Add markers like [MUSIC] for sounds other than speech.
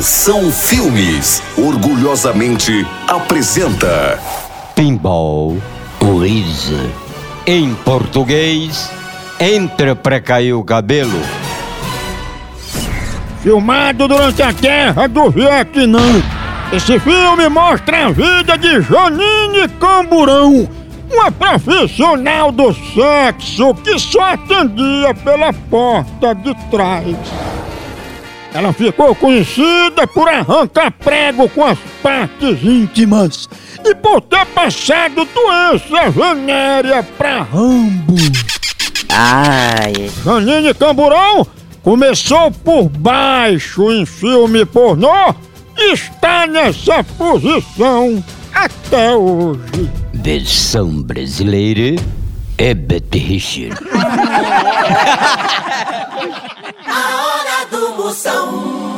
Moção Filmes orgulhosamente apresenta Pinball Wizard. Em português, entra pra cair o cabelo. Filmado durante a guerra do Vietnã. Esse filme mostra a vida de Janine Camburão, uma profissional do sexo que só atendia pela porta de trás. Ela ficou conhecida por arrancar prego com as partes íntimas e por ter passado doença venérea pra Rambo. Ai, Janine Camburão começou por baixo em filme pornô e está nessa posição até hoje. Versão brasileira é Betty Richard. [LAUGHS] A hora do Moção.